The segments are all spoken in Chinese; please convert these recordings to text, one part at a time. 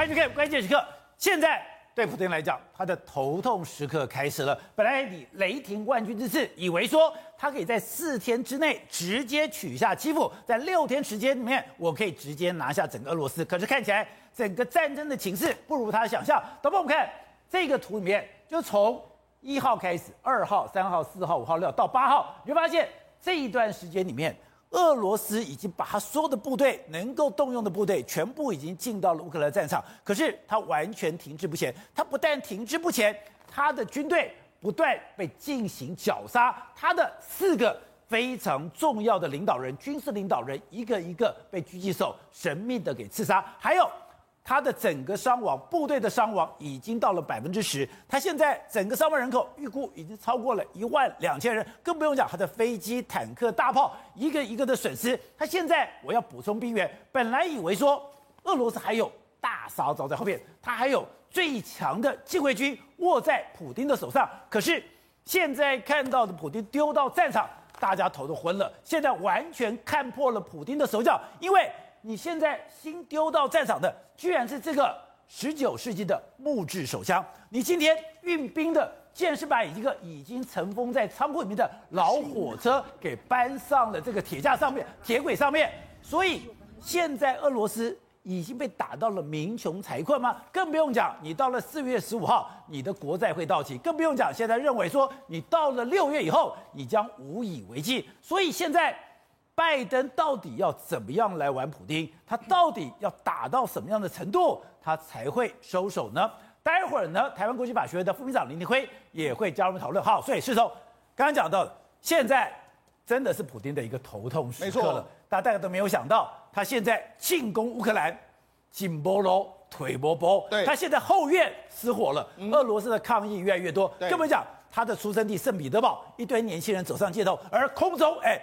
欢迎收看关键时刻。现在对普丁来讲，他的头痛时刻开始了。本来以雷霆万钧之势，以为说他可以在四天之内直接取下基辅，在六天时间里面，我可以直接拿下整个俄罗斯。可是看起来整个战争的情势不如他的想象。等我们看这个图里面，就从一号开始，二号、三号、四号、五号、六到八号，你会发现这一段时间里面。俄罗斯已经把他所有的部队能够动用的部队全部已经进到了乌克兰战场，可是他完全停滞不前。他不但停滞不前，他的军队不断被进行绞杀，他的四个非常重要的领导人、军事领导人一个一个被狙击手神秘的给刺杀，还有。他的整个伤亡，部队的伤亡已经到了百分之十。他现在整个伤亡人口预估已经超过了一万两千人，更不用讲他的飞机、坦克、大炮一个一个的损失。他现在我要补充兵员，本来以为说俄罗斯还有大杀招在后面，他还有最强的禁卫军握在普丁的手上。可是现在看到的普丁丢到战场，大家头都昏了。现在完全看破了普丁的手脚，因为。你现在新丢到战场的，居然是这个十九世纪的木质手枪。你今天运兵的，竟然是把一个已经尘封在仓库里面的老火车给搬上了这个铁架上面、铁轨上面。所以现在俄罗斯已经被打到了民穷财困吗？更不用讲，你到了四月十五号，你的国债会到期。更不用讲，现在认为说你到了六月以后，你将无以为继。所以现在。拜登到底要怎么样来玩普丁？他到底要打到什么样的程度，他才会收手呢？待会儿呢，台湾国际法学院的副秘书长林立辉也会加入讨论。好，所以是说，刚刚讲到的，现在真的是普丁的一个头痛时刻了。大家大家都没有想到，他现在进攻乌克兰，紧波罗腿波波，对，他现在后院失火了，俄罗斯的抗议越来越多。更不讲他的出生地圣彼得堡，一堆年轻人走上街头，而空中，哎。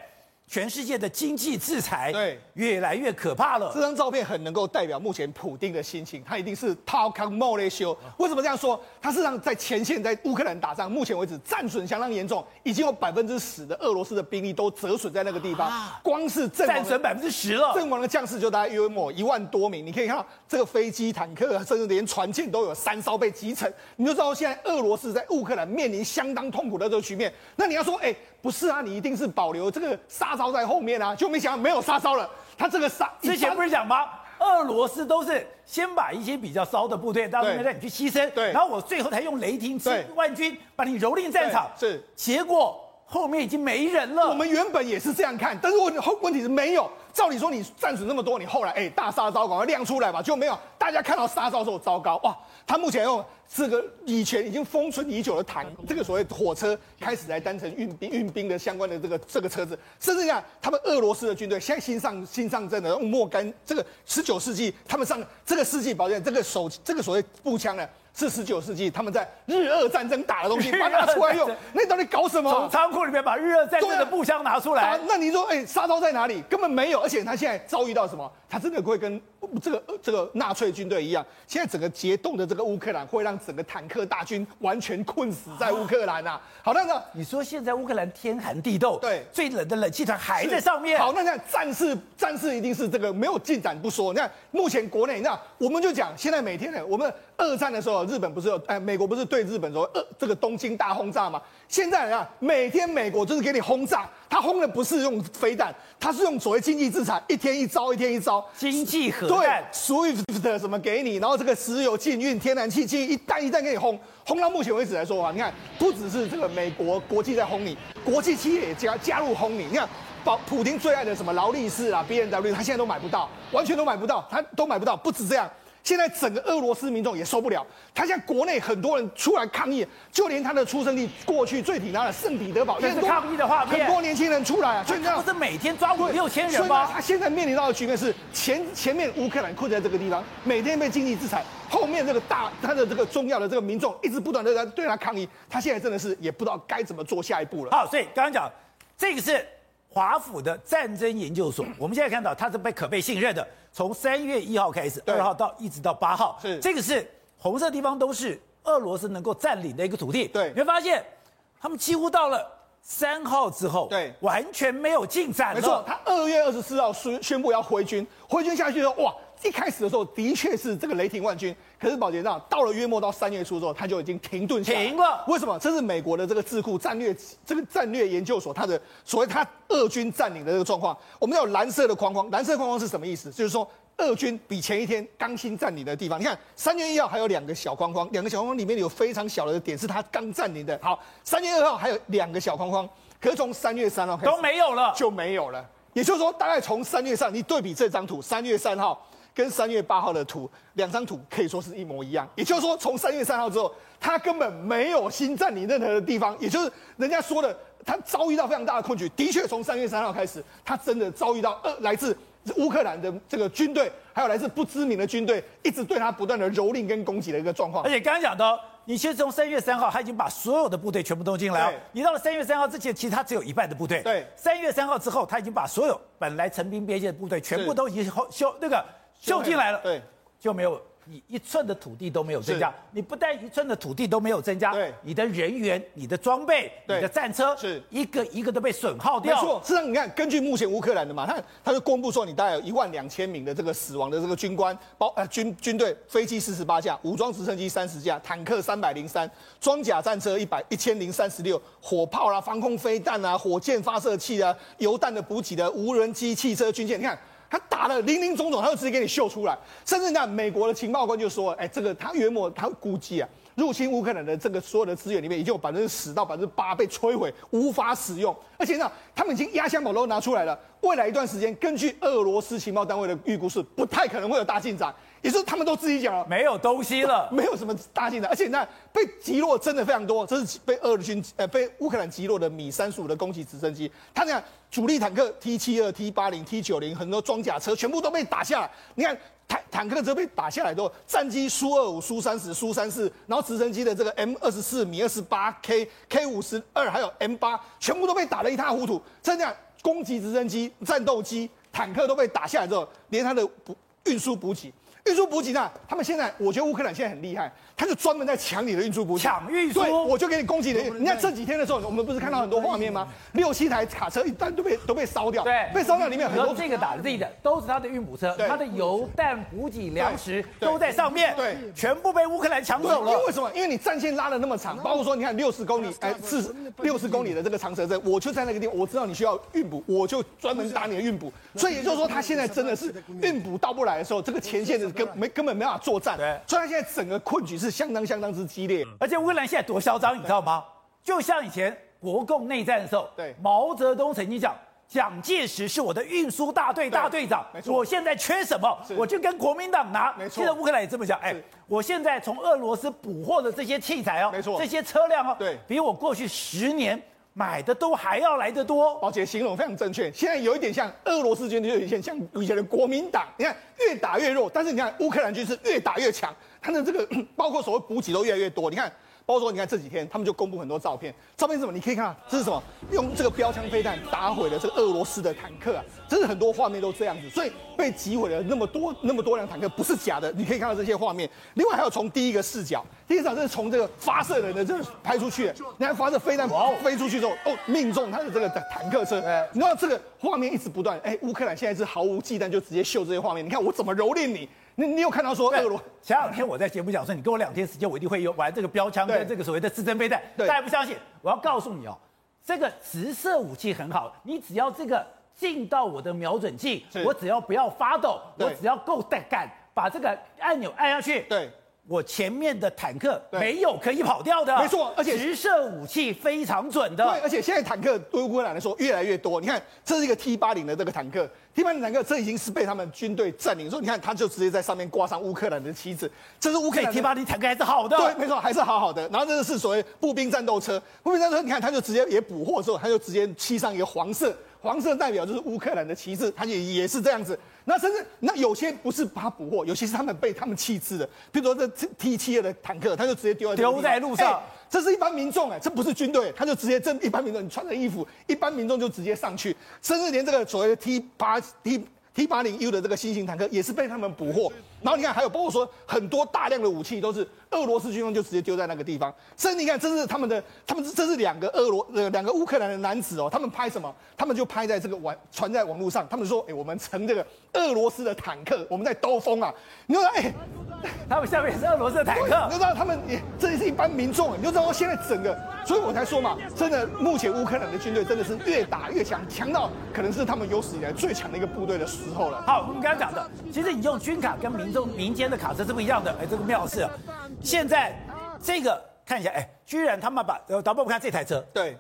全世界的经济制裁对越来越可怕了。这张照片很能够代表目前普丁的心情，他一定是掏空莫雷修。为什么这样说？他事实上在前线在乌克兰打仗，目前为止战损相当严重，已经有百分之十的俄罗斯的兵力都折损在那个地方。啊、光是阵战损百分之十了，阵亡的将士就大概约莫一万多名。你可以看到这个飞机、坦克，甚至连船舰都有三艘被击沉。你就知道现在俄罗斯在乌克兰面临相当痛苦的这个局面。那你要说，哎、欸。不是啊，你一定是保留这个杀招在后面啊，就没想到没有杀招了。他这个杀之前不是讲吗？俄罗斯都是先把一些比较骚的部队到那边让你去牺牲，对，然后我最后才用雷霆万军把你蹂躏战场。是，结果后面已经没人了。我们原本也是这样看，但是问问题是没有。照理说你战损那么多，你后来哎大杀招赶快亮出来吧，就没有。大家看到杀招之后糟糕哇，他目前用。这个以前已经封存已久的坦，这个所谓火车开始来当成运兵运兵的相关的这个这个车子，甚至讲他们俄罗斯的军队现在新上新上阵的用莫干这个十九世纪他们上这个世纪宝剑这个手这个所谓步枪呢，是十九世纪他们在日俄战争打的东西，把它拿出来用，那你到底搞什么？从仓库里面把日俄战争的步枪拿出来，啊、那你说哎杀招在哪里？根本没有，而且他现在遭遇到什么？他真的会跟这个这个纳粹军队一样，现在整个结冻的这个乌克兰会让。整个坦克大军完全困死在乌克兰啊！好，那个你说现在乌克兰天寒地冻，对，最冷的冷气团还在上面。好，那那战事战事一定是这个没有进展不说。你看目前国内，那我们就讲现在每天呢，我们二战的时候，日本不是有哎，美国不是对日本说呃这个东京大轰炸吗？现在啊，每天美国就是给你轰炸，他轰的不是用飞弹，他是用所谓经济制裁，一天一招，一天一招，经济核弹，，SWIFT 什么给你，然后这个石油禁运、天然气禁运，一弹一弹给你轰，轰到目前为止来说啊，你看不只是这个美国国际在轰你，国际企业也加加入轰你，你看，保普丁最爱的什么劳力士啊、BMW，他现在都买不到，完全都买不到，他都买不到，不止这样。现在整个俄罗斯民众也受不了，他现在国内很多人出来抗议，就连他的出生地过去最挺他的圣彼得堡，也是抗议的画面，很多年轻人出来啊，所以他不是每天抓五六千人吗？他现在面临到的局面是前前面乌克兰困在这个地方，每天被经济制裁，后面这个大他的这个重要的这个民众一直不断的在对他抗议，他现在真的是也不知道该怎么做下一步了。好，所以刚刚讲这个是。华府的战争研究所，我们现在看到它是被可被信任的。从三月一号开始，二号到一直到八号，是这个是红色地方都是俄罗斯能够占领的一个土地。对，你会发现他们几乎到了三号之后，对，完全没有进展了。没错，他二月二十四号宣宣布要回军，回军下去之后，哇，一开始的时候的确是这个雷霆万军，可是宝杰上到了约末到三月初之后，他就已经停顿下来。停了。为什么？这是美国的这个智库战略这个战略研究所，它的所谓它俄军占领的这个状况。我们有蓝色的框框，蓝色框框是什么意思？就是说。俄军比前一天刚新占领的地方，你看三月一号还有两个小框框，两个小框框里面有非常小的点是他刚占领的。好，三月二号还有两个小框框，可是从三月三号开始都没有了，就没有了。也就是说，大概从三月上，你对比这张图，三月三号跟三月八号的图，两张图可以说是一模一样。也就是说，从三月三号之后，他根本没有新占领任何的地方，也就是人家说的，他遭遇到非常大的困局。的确，从三月三号开始，他真的遭遇到呃来自。乌克兰的这个军队，还有来自不知名的军队，一直对他不断的蹂躏跟攻击的一个状况。而且刚刚讲到，你其实从三月三号，他已经把所有的部队全部都进来了。你到了三月三号之前，其实他只有一半的部队。对。三月三号之后，他已经把所有本来陈兵边界的部队全部都已经修那个修进来了。对。就没有。你一寸的土地都没有增加，你不但一寸的土地都没有增加，对，你的人员、你的装备、你的战车，是一个一个都被损耗掉。没错，事实上你看，根据目前乌克兰的嘛，他他就公布说，你大概有一万两千名的这个死亡的这个军官，包呃军军队飞机四十八架，武装直升机三十架，坦克三百零三，装甲战车一百一千零三十六，火炮啦、防空飞弹啊、火箭发射器啊、油弹的补给的无人机、汽车、军舰，你看。他打了林林总总，他就直接给你秀出来。甚至呢，美国的情报官就说：“哎，这个他约莫他估计啊，入侵乌克兰的这个所有的资源里面，已经有百分之十到百分之八被摧毁，无法使用。而且呢，他们已经压箱宝都拿出来了。未来一段时间，根据俄罗斯情报单位的预估，是不太可能会有大进展。”也是他们都自己讲了，没有东西了，没有什么大进展，而且那被击落真的非常多，这是被俄军呃被乌克兰击落的米三十五的攻击直升机，他讲主力坦克 T 七二、T 八零、T 九零，很多装甲车全部都被打下来。你看坦坦克车被打下来之后，战机苏二五、苏三十、苏三四，然后直升机的这个 M 二十四、米二十八、K K 五十二，还有 M 八，全部都被打得一塌糊涂。这样攻击直升机、战斗机、坦克都被打下来之后，连他的补运输补给。运输补给站？他们现在，我觉得乌克兰现在很厉害，他就专门在抢你的运输补给，抢运输。对，我就给你攻击的。你看这几天的时候，我们不是看到很多画面吗？六七台卡车一旦都被都被烧掉，对，被烧掉，里面很多这个打自的都是他的运补车，他的油弹补给粮食都在上面，对，全部被乌克兰抢走了。因为什么？因为你战线拉的那么长，包括说你看六十公里，哎，四六十公里的这个长蛇阵，我就在那个地方，我知道你需要运补，我就专门打你的运补。所以也就是说，他现在真的是运补到不来的时候，这个前线的根没根本没法作战。对，所以他现在整个困局是相当相当之激烈。而且乌克兰现在多嚣张，你知道吗？就像以前国共内战的时候，对，毛泽东曾经讲，蒋介石是我的运输大队大队长。我现在缺什么，我就跟国民党拿。没错，现在乌克兰也这么讲。哎，我现在从俄罗斯捕获的这些器材哦，没错，这些车辆哦，对，比我过去十年。买的都还要来得多，宝姐形容非常正确。现在有一点像俄罗斯军，就有一点像以前的国民党。你看越打越弱，但是你看乌克兰军是越打越强，他的这个 包括所谓补给都越来越多。你看。包括说，你看这几天他们就公布很多照片，照片是什么？你可以看啊，这是什么？用这个标枪飞弹打毁了这个俄罗斯的坦克啊！真是很多画面都这样子，所以被击毁了那么多那么多辆坦克不是假的。你可以看到这些画面。另外还有从第一个视角，第一个视角是从这个发射人的这个拍出去，你看发射飞弹飞出去之后，哦，命中他的这个坦克车。你知道这个画面一直不断，哎，乌克兰现在是毫无忌惮就直接秀这些画面。你看我怎么蹂躏你？你你有看到说俄罗？前两天我在节目讲说，你给我两天时间，我一定会用玩这个标枪跟这个所谓的自针飞弹。大家不相信，我要告诉你哦，这个直射武器很好，你只要这个进到我的瞄准镜，我只要不要发抖，我只要够胆敢把这个按钮按下去。对。我前面的坦克没有可以跑掉的，没错，而且直射武器非常准的。对，而且现在坦克对乌克兰来说越来越多。你看，这是一个 T 八零的这个坦克，T 八零坦克这已经是被他们军队占领。所以你看，他就直接在上面挂上乌克兰的旗帜。这是乌克兰 T 八零坦克还是好的，对，没错，还是好好的。然后这个是所谓步兵战斗车，步兵战斗车，你看他就直接也捕获之后，他就直接漆上一个黄色。黄色代表就是乌克兰的旗帜，它也也是这样子。那甚至那有些不是把它捕获，有些是他们被他们弃置的。比如说这 T 七二的坦克，他就直接丢在丢在路上。这是一般民众哎，这不是军队，他就直接这一般民众，你穿着衣服，一般民众就直接上去。甚至连这个所谓的 T 八 T T 八零 U 的这个新型坦克也是被他们捕获。然后你看还有包括说很多大量的武器都是俄罗斯军方就直接丢在那个地方。甚至你看，这是他们的，他们这是两个俄罗呃两个乌克兰的男子哦，他们拍什么？他们就拍在这个网传在网络上，他们说，哎，我们乘这个俄罗斯的坦克，我们在兜风啊。你说，哎。他们下面也是俄罗斯的坦克，你就知道他们也这也是一般民众，你就知道现在整个，所以我才说嘛，真的目前乌克兰的军队真的是越打越强，强到可能是他们有史以来最强的一个部队的时候了。好，我们刚刚讲的，其实你用军卡跟民众民间的卡车是不一样的，哎，这个妙事、啊，现在这个看一下，哎，居然他们把呃导播我们看这台车，对，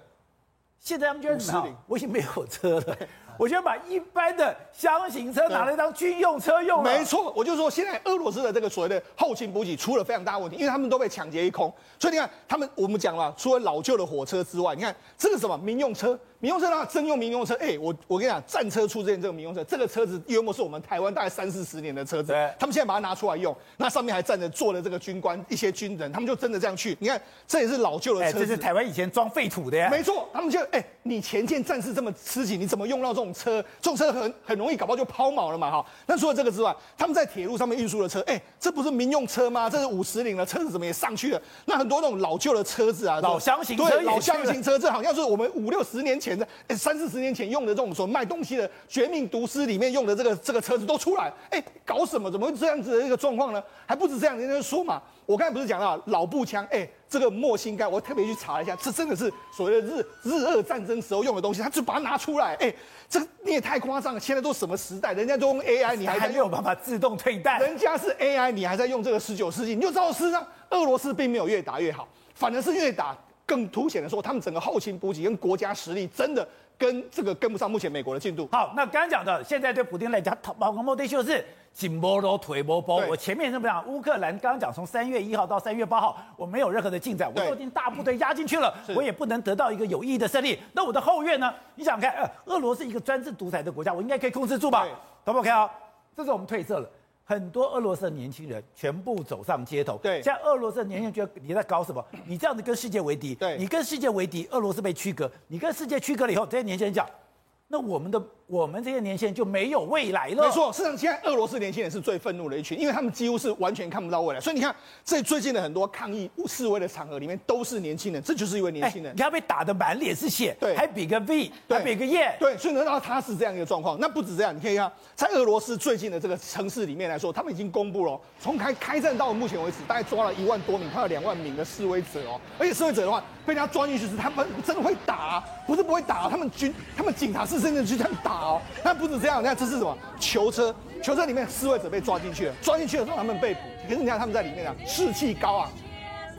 现在他们居然怎么样？我已经没有车了。我居然把一般的箱型车拿来当军用车用，没错，我就说现在俄罗斯的这个所谓的后勤补给出了非常大问题，因为他们都被抢劫一空，所以你看他们我们讲了，除了老旧的火车之外，你看这个什么民用车。民用车的话，真用民用车，哎、欸，我我跟你讲，战车出现这个民用车，这个车子约莫是我们台湾大概三四十年的车子，对他们现在把它拿出来用，那上面还站着坐的这个军官，一些军人，他们就真的这样去。你看，这也是老旧的车子，欸、这是台湾以前装废土的呀。没错，他们就哎、欸，你前线战士这么吃紧，你怎么用到这种车？这种车很很容易搞不好就抛锚了嘛，哈。那除了这个之外，他们在铁路上面运输的车，哎、欸，这不是民用车吗？这是五十铃的车子，怎么也上去了？那很多那种老旧的车子啊，老乡型车，对，老乡型车，这好像是我们五六十年前的，哎、欸，三四。十年前用的这种说卖东西的《绝命毒师》里面用的这个这个车子都出来，哎，搞什么？怎么会这样子的一个状况呢？还不止这样，人家说嘛，我刚才不是讲到老步枪？哎，这个莫辛盖，我特别去查了一下，这真的是所谓的日日俄战争时候用的东西，他就把它拿出来，哎，这个你也太夸张了！现在都什么时代？人家都用 AI，你还还没有办法自动退弹？人家是 AI，你还在用这个十九世纪？你就知道事实上俄罗斯并没有越打越好，反而是越打更凸显的说，他们整个后勤补给跟国家实力真的。跟这个跟不上目前美国的进度。好，那刚刚讲的，现在对普京来讲，包括莫迪就是紧波罗腿波波。我前面这么讲，乌克兰刚刚讲从三月一号到三月八号，我没有任何的进展，我都已经大部队压进去了，我也不能得到一个有意义的胜利。那我的后院呢？你想看，呃，俄罗斯一个专制独裁的国家，我应该可以控制住吧？懂不懂？看啊，这是我们褪色了。很多俄罗斯的年轻人全部走上街头。对，现在俄罗斯的年轻人觉得你在搞什么？你这样子跟世界为敌。对，你跟世界为敌，俄罗斯被区隔。你跟世界区隔了以后，这些年轻人讲。那我们的我们这些年轻人就没有未来了。没错，事实上现在俄罗斯年轻人是最愤怒的一群，因为他们几乎是完全看不到未来。所以你看，这最近的很多抗议示威的场合里面都是年轻人，这就是一位年轻人。你看被打的满脸是血，对，还比个 V，还比个耶，对，所以呢，然后他是这样一个状况。那不止这样，你可以看，在俄罗斯最近的这个城市里面来说，他们已经公布了，从开开战到目前为止，大概抓了一万多名，快要两万名的示威者哦。而且示威者的话，被人家抓进去是他们真的会打啊，不是不会打，他们军他们警察是真的去这样打。好，那不止这样，你看这是什么？囚车，囚车里面示威者被抓进去了，抓进去的时候他们被捕，可是你看他们在里面啊，士气高昂。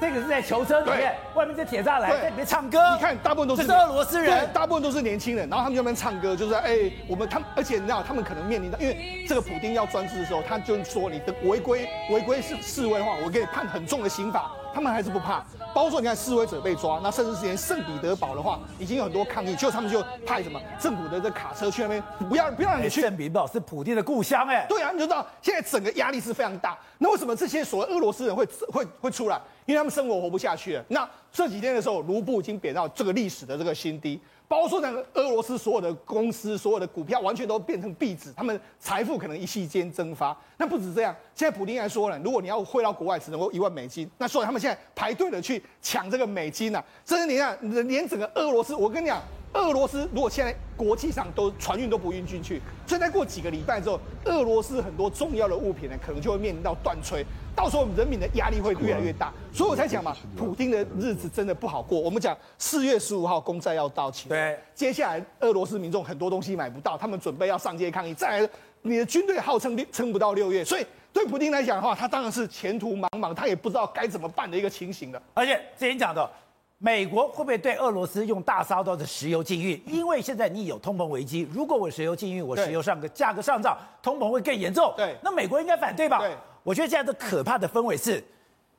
这个是在囚车里面，外面这铁栅栏在里面唱歌。你看，大部分都是，是俄罗斯人，大部分都是年轻人，然后他们就在那边唱歌，就是哎，我们他们，而且你知道，他们可能面临到，因为这个普丁要专制的时候，他就说你的违规违规是示威的话，我给你判很重的刑罚，他们还是不怕。包括说你看示威者被抓，那甚至是连圣彼得堡的话，已经有很多抗议，就他们就派什么政府的这卡车去那边，不要不要让你去。圣彼得堡是普京的故乡，哎，对啊，你就知道现在整个压力是非常大。那为什么这些所谓俄罗斯人会会会出来？因为他们生活活不下去了。那这几天的时候，卢布已经贬到这个历史的这个新低，包括说那个俄罗斯所有的公司、所有的股票，完全都变成废纸，他们财富可能一息间蒸发。那不止这样，现在普丁还说了，如果你要汇到国外，只能够一万美金。那所以他们现在排队的去抢这个美金呐、啊。甚至你看，连整个俄罗斯，我跟你讲，俄罗斯如果现在国际上都船运都不运进去，所以再过几个礼拜之后，俄罗斯很多重要的物品呢，可能就会面临到断炊。到时候人民的压力会越来越大，所以我才讲嘛，普京的日子真的不好过。我们讲四月十五号公债要到期，对，接下来俄罗斯民众很多东西买不到，他们准备要上街抗议。再来，你的军队号称撑不到六月，所以对普京来讲的话，他当然是前途茫茫，他也不知道该怎么办的一个情形了。而且之前讲的，美国会不会对俄罗斯用大杀刀的石油禁运？因为现在你有通膨危机，如果我石油禁运，我石油上个价格上涨，通膨会更严重。对，那美国应该反对吧？对。我觉得现在的可怕的氛围是，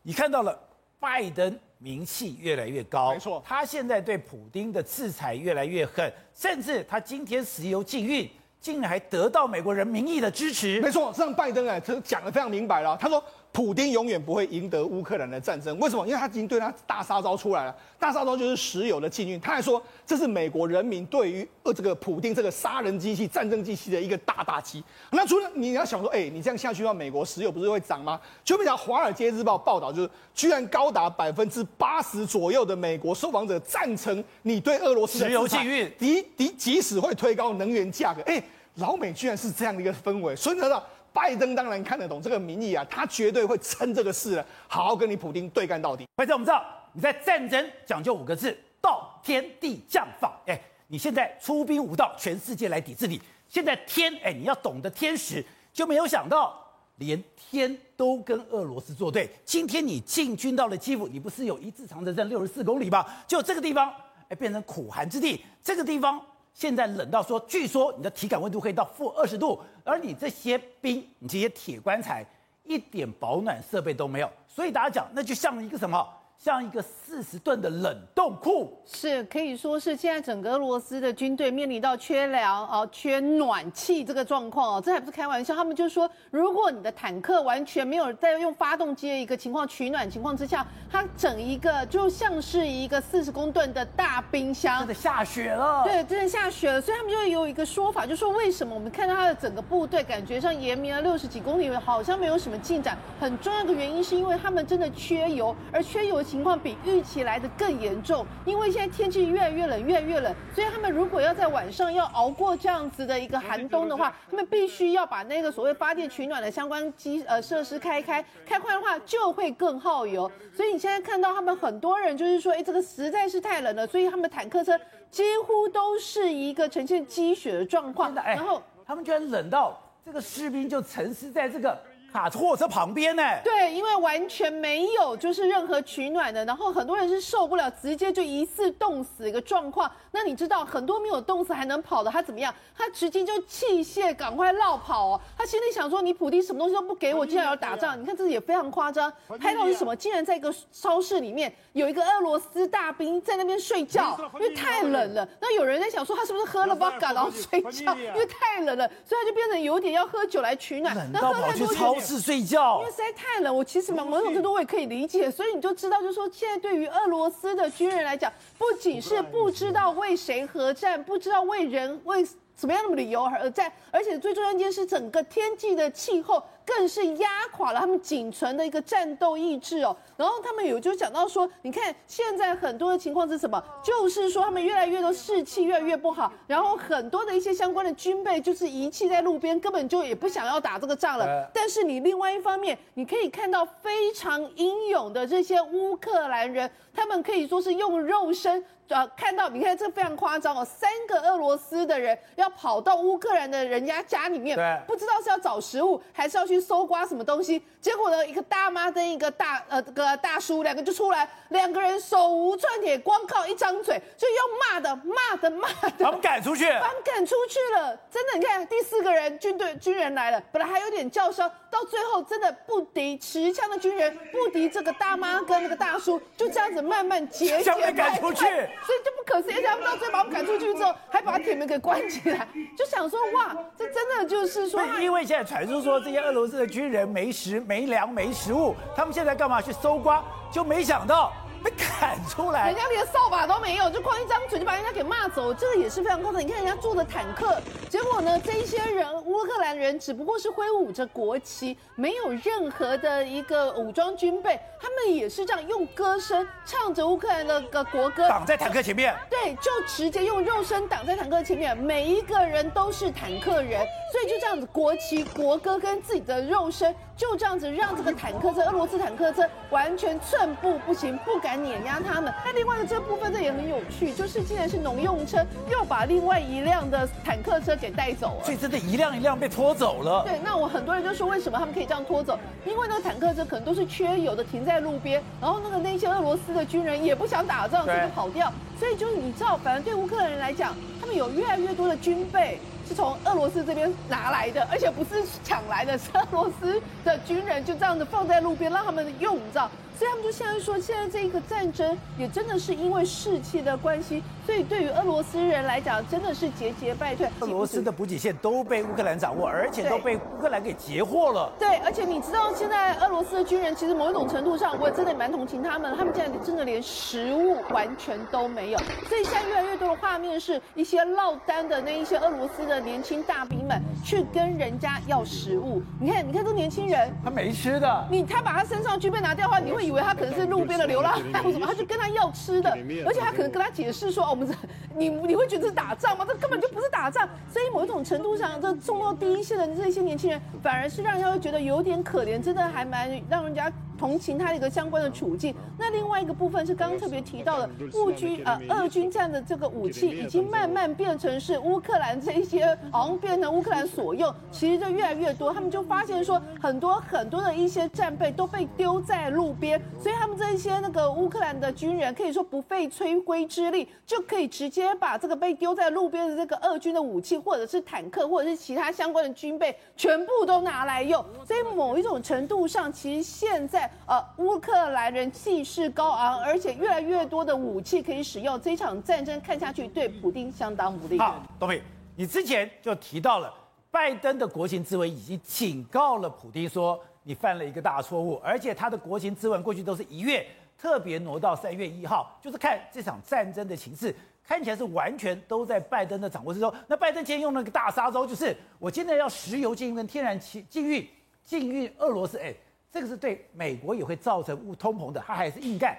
你看到了拜登名气越来越高，没错，他现在对普丁的制裁越来越狠，甚至他今天石油禁运竟然还得到美国人民意的支持，没错，让拜登哎，他讲的非常明白了，他说普丁永远不会赢得乌克兰的战争。为什么？因为他已经对他大杀招出来了，大杀招就是石油的禁运。他还说这是美国人民对于呃这个普丁这个杀人机器、战争机器的一个大打击。那除了你要想说，哎，你这样下去的话，美国石油不是会涨吗？就比如《华尔街日报》报道，就是居然高达百分之八十左右的美国受访者赞成你对俄罗斯的石油禁运，即即即使会推高能源价格，哎。老美居然是这样的一个氛围，所以呢，拜登当然看得懂这个民意啊，他绝对会趁这个事了，好好跟你普丁对干到底。反正我们知道你在战争讲究五个字：道、天、地、将、法。哎，你现在出兵无道，全世界来抵制你。现在天，哎，你要懂得天时，就没有想到连天都跟俄罗斯作对。今天你进军到了基辅，你不是有一字长城在六十四公里吗？就这个地方，哎，变成苦寒之地。这个地方。现在冷到说，据说你的体感温度可以到负二十度，而你这些冰，你这些铁棺材，一点保暖设备都没有，所以大家讲，那就像一个什么？像一个四十吨的冷冻库，是可以说是现在整个俄罗斯的军队面临到缺粮啊、缺暖气这个状况哦，这还不是开玩笑。他们就说，如果你的坦克完全没有在用发动机的一个情况取暖情况之下，它整一个就像是一个四十公吨的大冰箱，真的下雪了。对，真的下雪了。所以他们就有一个说法，就说为什么我们看到他的整个部队感觉上延绵了六十几公里，好像没有什么进展。很重要的原因是因为他们真的缺油，而缺油。情况比预期来的更严重，因为现在天气越来越冷，越来越冷，所以他们如果要在晚上要熬过这样子的一个寒冬的话，他们必须要把那个所谓发电取暖的相关机呃设施开开，开快的话就会更耗油。所以你现在看到他们很多人就是说，哎，这个实在是太冷了，所以他们坦克车几乎都是一个呈现积雪的状况。然后他们居然冷到这个士兵就沉思在这个。卡货车旁边呢？对，因为完全没有就是任何取暖的，然后很多人是受不了，直接就疑似冻死一个状况。那你知道很多没有冻死还能跑的，他怎么样？他直接就弃械，赶快落跑哦。他心里想说：你普丁什么东西都不给我，竟然要打仗？你看这也非常夸张。拍到是什么？竟然在一个超市里面有一个俄罗斯大兵在那边睡觉，因为太冷了。那有人在想说他是不是喝了 vodka 然后睡觉？因为太冷了，所以他就变成有点要喝酒来取暖。那喝太多超市睡觉，因为实在太冷。我其实某种程度我也可以理解，所以你就知道，就是说现在对于俄罗斯的军人来讲，不仅是不知道为谁而战，不知道为人为什么样的理由而战，而且最重要一件事，整个天气的气候。更是压垮了他们仅存的一个战斗意志哦。然后他们有就讲到说，你看现在很多的情况是什么？就是说他们越来越多士气越来越不好，然后很多的一些相关的军备就是遗弃在路边，根本就也不想要打这个仗了。但是你另外一方面，你可以看到非常英勇的这些乌克兰人，他们可以说是用肉身。呃，看到你看这非常夸张哦，三个俄罗斯的人要跑到乌克兰的人家家里面，不知道是要找食物还是要去搜刮什么东西。结果呢，一个大妈跟一个大呃这个大叔两个就出来，两个人手无寸铁，光靠一张嘴就用骂的骂的骂的，把我 们赶出去，把我们赶出去了。真的，你看第四个人军队军人来了，本来还有点叫嚣，到最后真的不敌持枪的军人，不敌这个大妈跟那个大叔，就这样子慢慢节节 赶出去。所以就不可思议，而且他们到最后把我们赶出去之后，还把铁门给关起来，就想说哇，这真的就是说，因为现在传说说这些俄罗斯的军人没食、没粮、没食物，他们现在干嘛去搜刮？就没想到。被砍出来，人家连扫把都没有，就光一张嘴就把人家给骂走，这个也是非常夸张。你看人家坐的坦克，结果呢，这一些人乌克兰人只不过是挥舞着国旗，没有任何的一个武装军备，他们也是这样用歌声唱着乌克兰的个国歌，挡在坦克前面。对，就直接用肉身挡在坦克前面，每一个人都是坦克人，所以就这样子，国旗、国歌跟自己的肉身。就这样子让这个坦克车，俄罗斯坦克车完全寸步不行，不敢碾压他们。那另外的这部分这也很有趣，就是既然是农用车，又把另外一辆的坦克车给带走了，所以真的一辆一辆被拖走了。对，那我很多人就说，为什么他们可以这样拖走？因为那个坦克车可能都是缺油的，停在路边，然后那个那些俄罗斯的军人也不想打仗，所以就跑掉。所以就是你知道，反正对乌克兰人来讲，他们有越来越多的军备。是从俄罗斯这边拿来的，而且不是抢来的，是俄罗斯的军人就这样子放在路边让他们用，你知道？所以他们就现在说，现在这一个战争也真的是因为士气的关系，所以对于俄罗斯人来讲，真的是节节败退。俄罗斯的补给线都被乌克兰掌握，而且都被乌克兰给截获了。对，而且你知道，现在俄罗斯的军人其实某一种程度上，我真的蛮同情他们，他们现在真的连食物完全都没有。所以现在越来越多的画面是一些落单的那一些俄罗斯的年轻大兵们去跟人家要食物。你看，你看这年轻人，他没吃的，你他把他身上军备拿掉的话，你会。以为他可能是路边的流浪汉或什么，他就跟他要吃的，而且他可能跟他解释说：“哦，我们这你你会觉得是打仗吗？这根本就不是打仗。”所以某一种程度上，这送到第一线的这些年轻人，反而是让人家会觉得有点可怜，真的还蛮让人家。同情他的一个相关的处境。那另外一个部分是刚刚特别提到的，乌军呃，俄军战的这个武器已经慢慢变成是乌克兰这一些，好像变成乌克兰所用。其实就越来越多，他们就发现说，很多很多的一些战备都被丢在路边，所以他们这一些那个乌克兰的军人可以说不费吹灰之力，就可以直接把这个被丢在路边的这个俄军的武器，或者是坦克，或者是其他相关的军备，全部都拿来用。所以某一种程度上，其实现在。呃，乌克兰人气势高昂，而且越来越多的武器可以使用。这场战争看下去，对普丁相当不利。好，东平，你之前就提到了，拜登的国情咨文已经警告了普丁说，你犯了一个大错误，而且他的国情咨文过去都是一月，特别挪到三月一号，就是看这场战争的情势，看起来是完全都在拜登的掌握之中。那拜登今天用了个大杀招，就是我现在要石油禁运跟天然气禁运，禁运俄罗斯，哎。这个是对美国也会造成物通膨的，他还是硬干。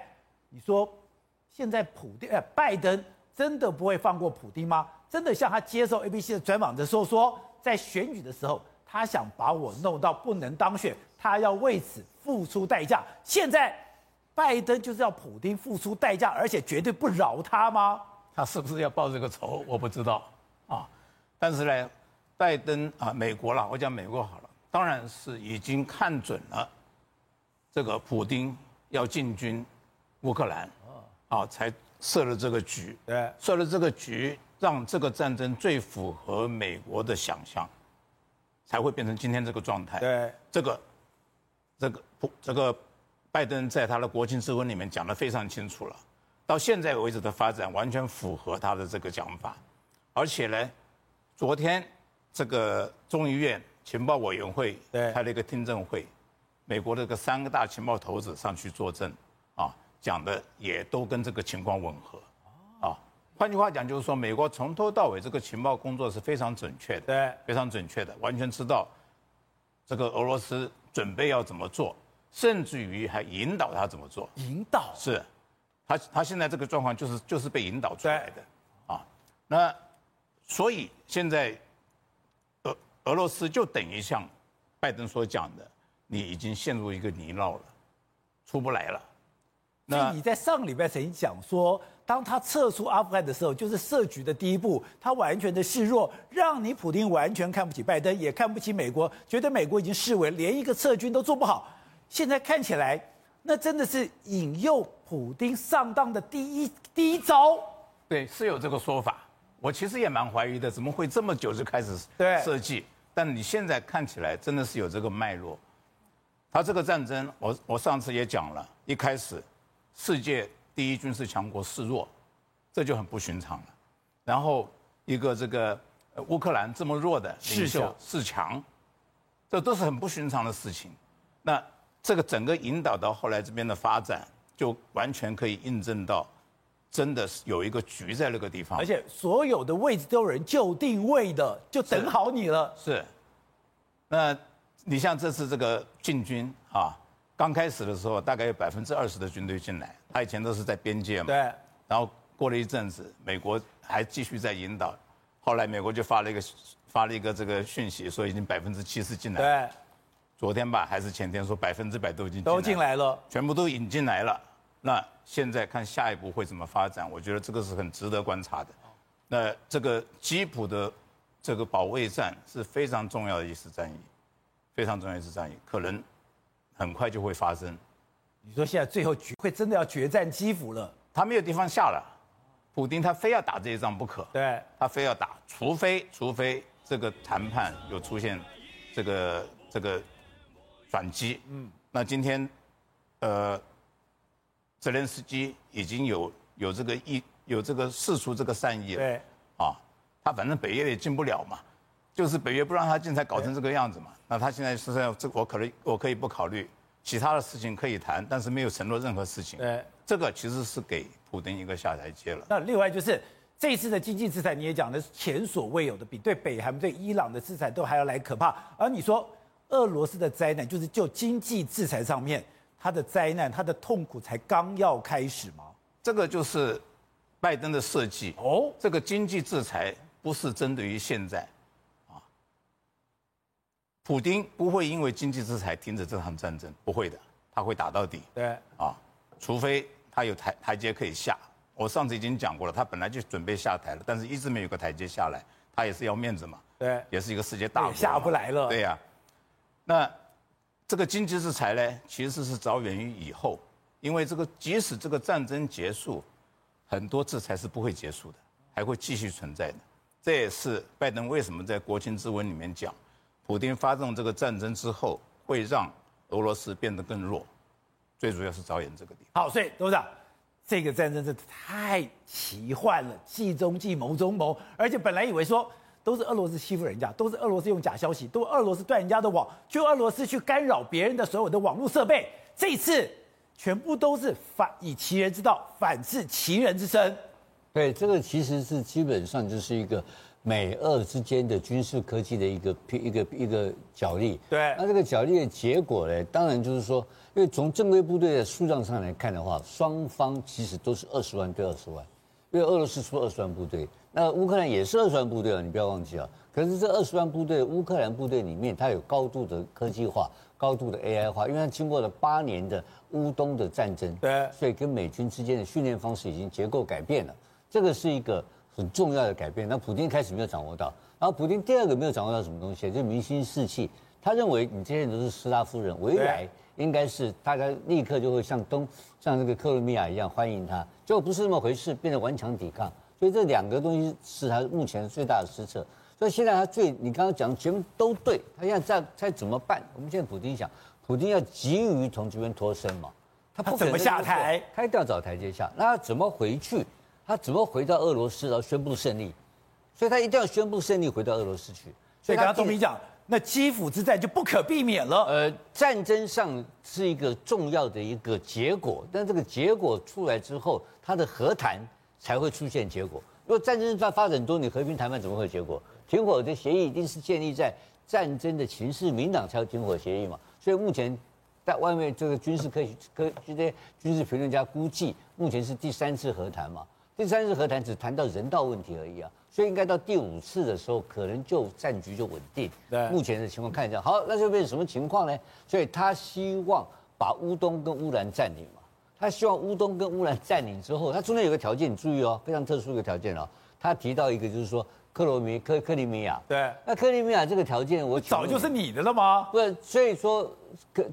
你说现在普丁呃拜登真的不会放过普丁吗？真的像他接受 ABC 的专访的时候说，在选举的时候他想把我弄到不能当选，他要为此付出代价。现在拜登就是要普丁付出代价，而且绝对不饶他吗？他是不是要报这个仇？我不知道啊。但是呢，拜登啊，美国了，我讲美国好了，当然是已经看准了。这个普丁要进军乌克兰，啊，才设了这个局，对，设了这个局，让这个战争最符合美国的想象，才会变成今天这个状态。对，这个，这个普这个拜登在他的国情咨文里面讲得非常清楚了，到现在为止的发展完全符合他的这个讲法，而且呢，昨天这个众议院情报委员会开了一个听证会。美国的这个三个大情报头子上去作证，啊，讲的也都跟这个情况吻合，啊，换句话讲就是说，美国从头到尾这个情报工作是非常准确的，对，非常准确的，完全知道这个俄罗斯准备要怎么做，甚至于还引导他怎么做。引导是，他他现在这个状况就是就是被引导出来的，啊，那所以现在俄俄罗斯就等于像拜登所讲的。你已经陷入一个泥淖了，出不来了。那你在上个礼拜曾经讲说，当他撤出阿富汗的时候，就是设局的第一步，他完全的示弱，让你普丁完全看不起拜登，也看不起美国，觉得美国已经视为，连一个撤军都做不好。现在看起来，那真的是引诱普丁上当的第一第一招。对，是有这个说法。我其实也蛮怀疑的，怎么会这么久就开始设计？但你现在看起来，真的是有这个脉络。他这个战争，我我上次也讲了，一开始世界第一军事强国示弱，这就很不寻常了。然后一个这个乌克兰这么弱的领袖示强，这都是很不寻常的事情。那这个整个引导到后来这边的发展，就完全可以印证到，真的是有一个局在那个地方，而且所有的位置都有人就定位的，就等好你了。是，是，那。你像这次这个进军啊，刚开始的时候大概有百分之二十的军队进来，他以前都是在边界嘛。对。然后过了一阵子，美国还继续在引导，后来美国就发了一个发了一个这个讯息，说已经百分之七十进来。对。昨天吧，还是前天说百分之百都已经都进来了，全部都引进来了。那现在看下一步会怎么发展？我觉得这个是很值得观察的。那这个基辅的这个保卫战是非常重要的一次战役。非常重要一次战役，可能很快就会发生。你说现在最后决会真的要决战基辅了？他没有地方下了，普丁他非要打这一仗不可。对，他非要打，除非除非这个谈判有出现这个这个转机。嗯，那今天，呃，泽连斯基已经有有这个意有这个释出这个善意了。对，啊，他反正北约也进不了嘛，就是北约不让他进才搞成这个样子嘛。那他现在是在，这我可能我可以不考虑，其他的事情可以谈，但是没有承诺任何事情。对，这个其实是给普丁一个下台阶了。那另外就是这一次的经济制裁，你也讲的是前所未有的，比对北韩、对伊朗的制裁都还要来可怕。而你说俄罗斯的灾难，就是就经济制裁上面，它的灾难、它的痛苦才刚要开始吗？这个就是拜登的设计哦。这个经济制裁不是针对于现在。普丁不会因为经济制裁停止这场战争，不会的，他会打到底。对，啊，除非他有台台阶可以下。我上次已经讲过了，他本来就准备下台了，但是一直没有个台阶下来，他也是要面子嘛。对，也是一个世界大国，下不来了。对呀、啊，那这个经济制裁呢，其实是着眼于以后，因为这个即使这个战争结束，很多制裁是不会结束的，还会继续存在的。这也是拜登为什么在国情咨文里面讲。普丁发动这个战争之后，会让俄罗斯变得更弱，最主要是着眼这个地方。好，所以董事长，这个战争真的太奇幻了，计中计，谋中谋，而且本来以为说都是俄罗斯欺负人家，都是俄罗斯用假消息，都是俄罗斯断人家的网，就俄罗斯去干扰别人的所有的网络设备，这一次全部都是反以其人之道反制其人之身。对，这个其实是基本上就是一个。美俄之间的军事科技的一个一个一个角力，对，那这个角力的结果呢？当然就是说，因为从正规部队的数量上来看的话，双方其实都是二十万对二十万，因为俄罗斯出二十万部队，那乌克兰也是二十万部队啊，你不要忘记啊。可是这二十万部队，乌克兰部队里面，它有高度的科技化、高度的 AI 化，因为它经过了八年的乌东的战争，对，所以跟美军之间的训练方式已经结构改变了，这个是一个。很重要的改变，那普京开始没有掌握到，然后普京第二个没有掌握到什么东西，就是民心士气。他认为你这些人都是斯拉夫人，未来应该是大家立刻就会像东像这个克罗米亚一样欢迎他，结果不是那么回事，变得顽强抵抗。所以这两个东西是他目前最大的失策。所以现在他最你刚刚讲的全部都对，他现在在在怎么办？我们现在普京想，普京要急于从这边脱身嘛，他不怎么下台，他一定要找台阶下，那他怎么回去？他怎么回到俄罗斯然后宣布胜利？所以他一定要宣布胜利回到俄罗斯去。所以刚刚东明讲，那基辅之战就不可避免了。呃，战争上是一个重要的一个结果，但这个结果出来之后，他的和谈才会出现结果。如果战争在发展中，你和平谈判怎么会有结果？停火的协议一定是建立在战争的情势明朗才有停火协议嘛。所以目前在外面这个军事科学科这些军事评论家估计，目前是第三次和谈嘛。第三次和谈只谈到人道问题而已啊，所以应该到第五次的时候，可能就战局就稳定。对，目前的情况看一下，好，那就变成什么情况呢？所以他希望把乌东跟乌兰占领嘛，他希望乌东跟乌兰占领之后，他中间有个条件，你注意哦，非常特殊的条件哦，他提到一个就是说。克罗米克克里米亚，对，那克里米亚这个条件，我早就是你的了吗？不是，所以说，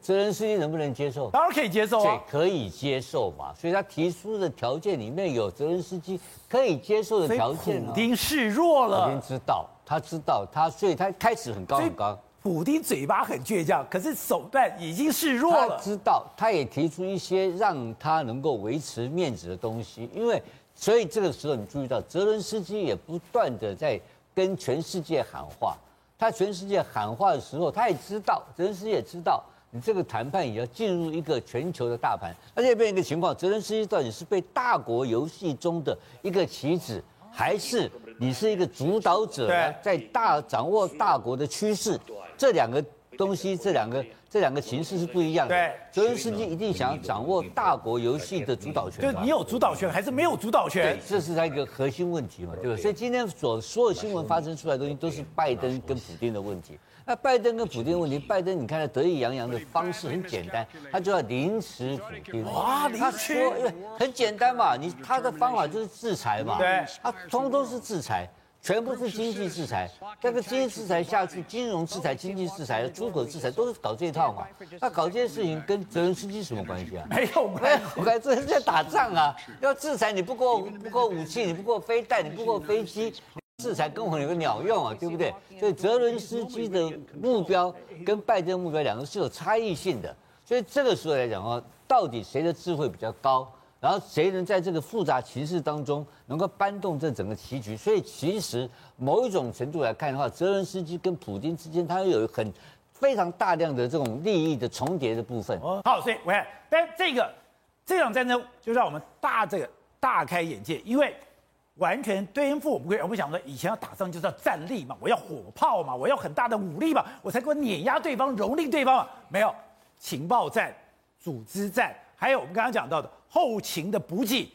泽连斯基能不能接受？当然可以接受啊，可以接受嘛。所以他提出的条件里面有泽连斯基可以接受的条件。普丁示弱了，普丁知道，他知道他，所以他开始很高很高。普丁嘴巴很倔强，可是手段已经示弱了。他知道，他也提出一些让他能够维持面子的东西，因为。所以这个时候，你注意到泽伦斯基也不断的在跟全世界喊话。他全世界喊话的时候，他也知道，泽伦斯基也知道，你这个谈判也要进入一个全球的大盘。那这边一个情况，泽伦斯基到底是被大国游戏中的一个棋子，还是你是一个主导者，在大掌握大国的趋势？这两个东西，这两个。这两个形式是不一样的。对，泽连斯基一定想要掌握大国游戏的主导权。就是你有主导权还是没有主导权？对，这是他一个核心问题嘛，对不对？所以今天所所有新闻发生出来的东西都是拜登跟普京的问题。那拜登跟普京的问题，拜登你看他得意洋洋的方式很简单，他就要凌迟普丁。哇，他说，很简单嘛，你他的方法就是制裁嘛。对，他通通是制裁。全部是经济制裁，这个经济制裁下去，金融制裁、经济制裁、出口制裁，都是搞这一套嘛。那搞这些事情跟泽连斯基什么关系啊？没有关系，我看这是在打仗啊！要制裁你不够不够武器，你不够飞弹，你不够飞机。制裁跟我有个鸟用啊，对不对？所以泽伦斯基的目标跟拜登目标两个是有差异性的。所以这个时候来讲啊，到底谁的智慧比较高？然后谁能在这个复杂情势当中能够搬动这整个棋局？所以其实某一种程度来看的话，泽伦斯基跟普京之间，他有很非常大量的这种利益的重叠的部分。哦好，所以我看，但这个这场战争就让我们大这个大开眼界，因为。完全颠覆我们，我们想说，以前要打仗就是要战力嘛，我要火炮嘛，我要很大的武力嘛，我才给我碾压对方、蹂躏对方嘛。没有，情报战、组织战，还有我们刚刚讲到的后勤的补给，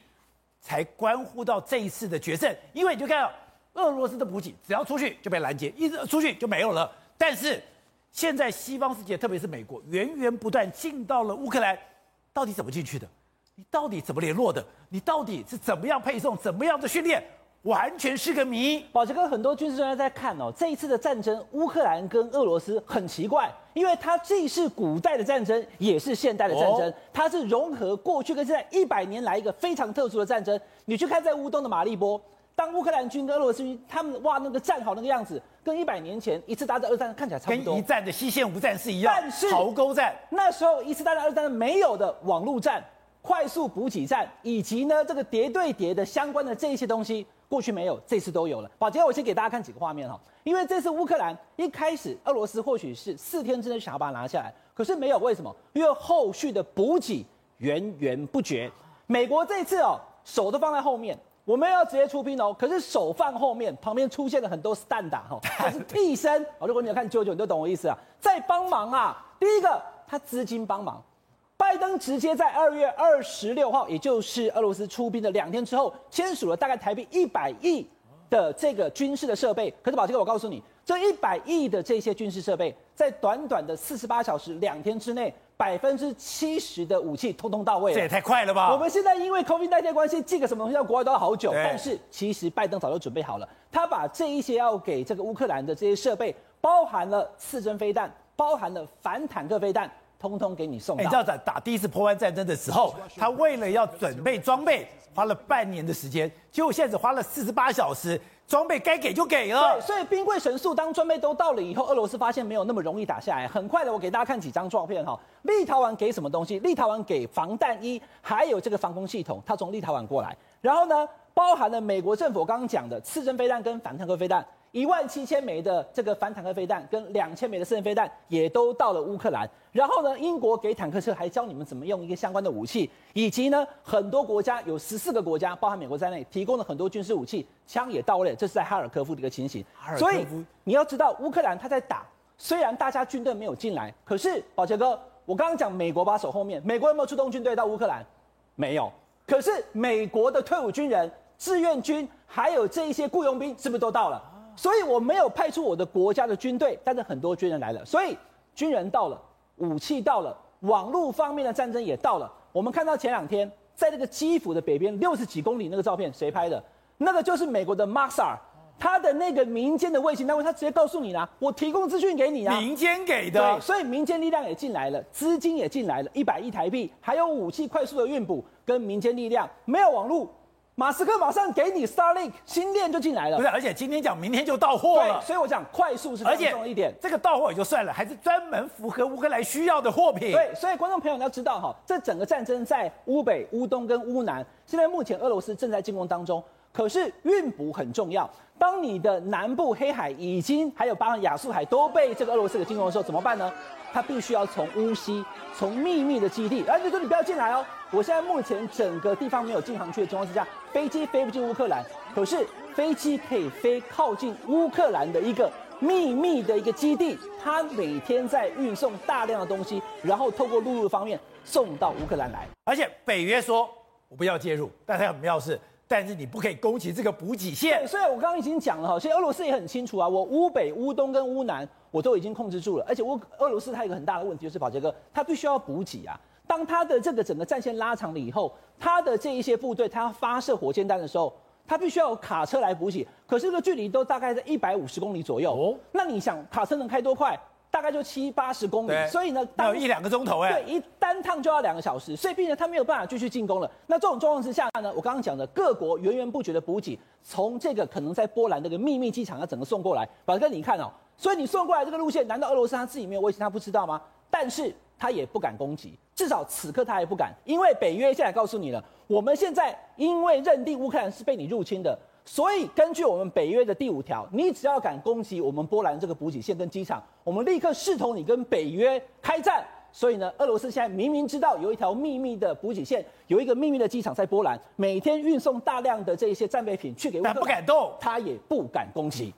才关乎到这一次的决胜。因为你就看到俄罗斯的补给，只要出去就被拦截，一直出去就没有了。但是现在西方世界，特别是美国，源源不断进到了乌克兰，到底怎么进去的？你到底怎么联络的？你到底是怎么样配送、怎么样的训练？完全是个谜。宝杰哥，很多军事专家在看哦，这一次的战争，乌克兰跟俄罗斯很奇怪，因为它既是古代的战争，也是现代的战争，它是融合过去跟现在一百年来一个非常特殊的战争。你去看在乌东的马利波，当乌克兰军跟俄罗斯军他们哇那个战壕那个样子，跟一百年前一次大战、二战看起来差不多，跟一战的西线无战事一样。但是壕沟战那时候一次大战、二战没有的网络战。快速补给站以及呢这个叠对叠的相关的这一些东西，过去没有，这次都有了。好，接下来我先给大家看几个画面哈，因为这次乌克兰一开始俄罗斯或许是四天之内想要把它拿下来，可是没有，为什么？因为后续的补给源源不绝。美国这次哦手都放在后面，我们要直接出兵哦，可是手放后面，旁边出现了很多 stand 哈，它是替身。哦，如果你要看啾啾，你就懂我意思啊，在帮忙啊。第一个，他资金帮忙。拜登直接在二月二十六号，也就是俄罗斯出兵的两天之后，签署了大概台币一百亿的这个军事的设备。可是宝杰哥，我告诉你，这一百亿的这些军事设备，在短短的四十八小时两天之内，百分之七十的武器通通到位。这也太快了吧！我们现在因为 COVID-19 关系，寄个什么东西到国外都要好久。但是其实拜登早就准备好了，他把这一些要给这个乌克兰的这些设备，包含了刺针飞弹，包含了反坦克飞弹。通通给你送到。你知道在打第一次波湾战争的时候，他为了要准备装备，花了半年的时间，结果现在只花了四十八小时，装备该给就给了。对，所以兵贵神速，当装备都到了以后，俄罗斯发现没有那么容易打下来。很快的，我给大家看几张照片哈。立陶宛给什么东西？立陶宛给防弹衣，还有这个防空系统，它从立陶宛过来。然后呢，包含了美国政府我刚刚讲的刺针飞弹跟反坦克飞弹。一万七千枚的这个反坦克飞弹跟两千枚的刺针飞弹也都到了乌克兰。然后呢，英国给坦克车，还教你们怎么用一个相关的武器，以及呢，很多国家有十四个国家，包含美国在内，提供了很多军事武器，枪也到位。这是在哈尔科夫的一个情形。所以你要知道，乌克兰他在打，虽然大家军队没有进来，可是宝杰哥，我刚刚讲美国把守后面，美国有没有出动军队到乌克兰？没有。可是美国的退伍军人、志愿军，还有这一些雇佣兵，是不是都到了？所以我没有派出我的国家的军队，但是很多军人来了。所以军人到了，武器到了，网络方面的战争也到了。我们看到前两天在那个基辅的北边六十几公里那个照片，谁拍的？那个就是美国的 Maxar，他的那个民间的卫星单位，他直接告诉你啦，我提供资讯给你啊，民间给的。对，所以民间力量也进来了，资金也进来了，一百亿台币，还有武器快速的运补跟民间力量，没有网络。马斯克马上给你 Starlink 新链就进来了，不是，而且今天讲明天就到货了，所以我讲快速是非常重要一点。这个到货也就算了，还是专门符合乌克兰需要的货品。对，所以观众朋友你要知道哈，这整个战争在乌北、乌东跟乌南，现在目前俄罗斯正在进攻当中。可是运补很重要，当你的南部黑海已经还有包括亚速海都被这个俄罗斯给进攻的时候，怎么办呢？他必须要从乌西，从秘密的基地，而且说你不要进来哦。我现在目前整个地方没有禁航区的情况之下，飞机飞不进乌克兰，可是飞机可以飞靠近乌克兰的一个秘密的一个基地，它每天在运送大量的东西，然后透过陆路方面送到乌克兰来。而且北约说我不要介入，但它很妙是，但是你不可以攻击这个补给线。所以我刚刚已经讲了哈，其实俄罗斯也很清楚啊，我乌北、乌东跟乌南我都已经控制住了，而且我俄罗斯它有一个很大的问题就是宝杰哥，它必须要补给啊。当它的这个整个战线拉长了以后，它的这一些部队，它要发射火箭弹的时候，它必须要有卡车来补给。可是这个距离都大概在一百五十公里左右。哦，那你想卡车能开多快？大概就七八十公里，所以呢，要有一两个钟头哎，对，一单趟就要两个小时，所以并且他没有办法继续进攻了。那这种状况之下呢，我刚刚讲的各国源源不绝的补给，从这个可能在波兰那个秘密机场要整个送过来，宝哥你看哦，所以你送过来这个路线，难道俄罗斯他自己没有威胁，他不知道吗？但是他也不敢攻击，至少此刻他也不敢，因为北约现在告诉你了，我们现在因为认定乌克兰是被你入侵的。所以，根据我们北约的第五条，你只要敢攻击我们波兰这个补给线跟机场，我们立刻视同你跟北约开战。所以呢，俄罗斯现在明明知道有一条秘密的补给线，有一个秘密的机场在波兰，每天运送大量的这些战备品去给乌克兰，但不敢动，他也不敢攻击。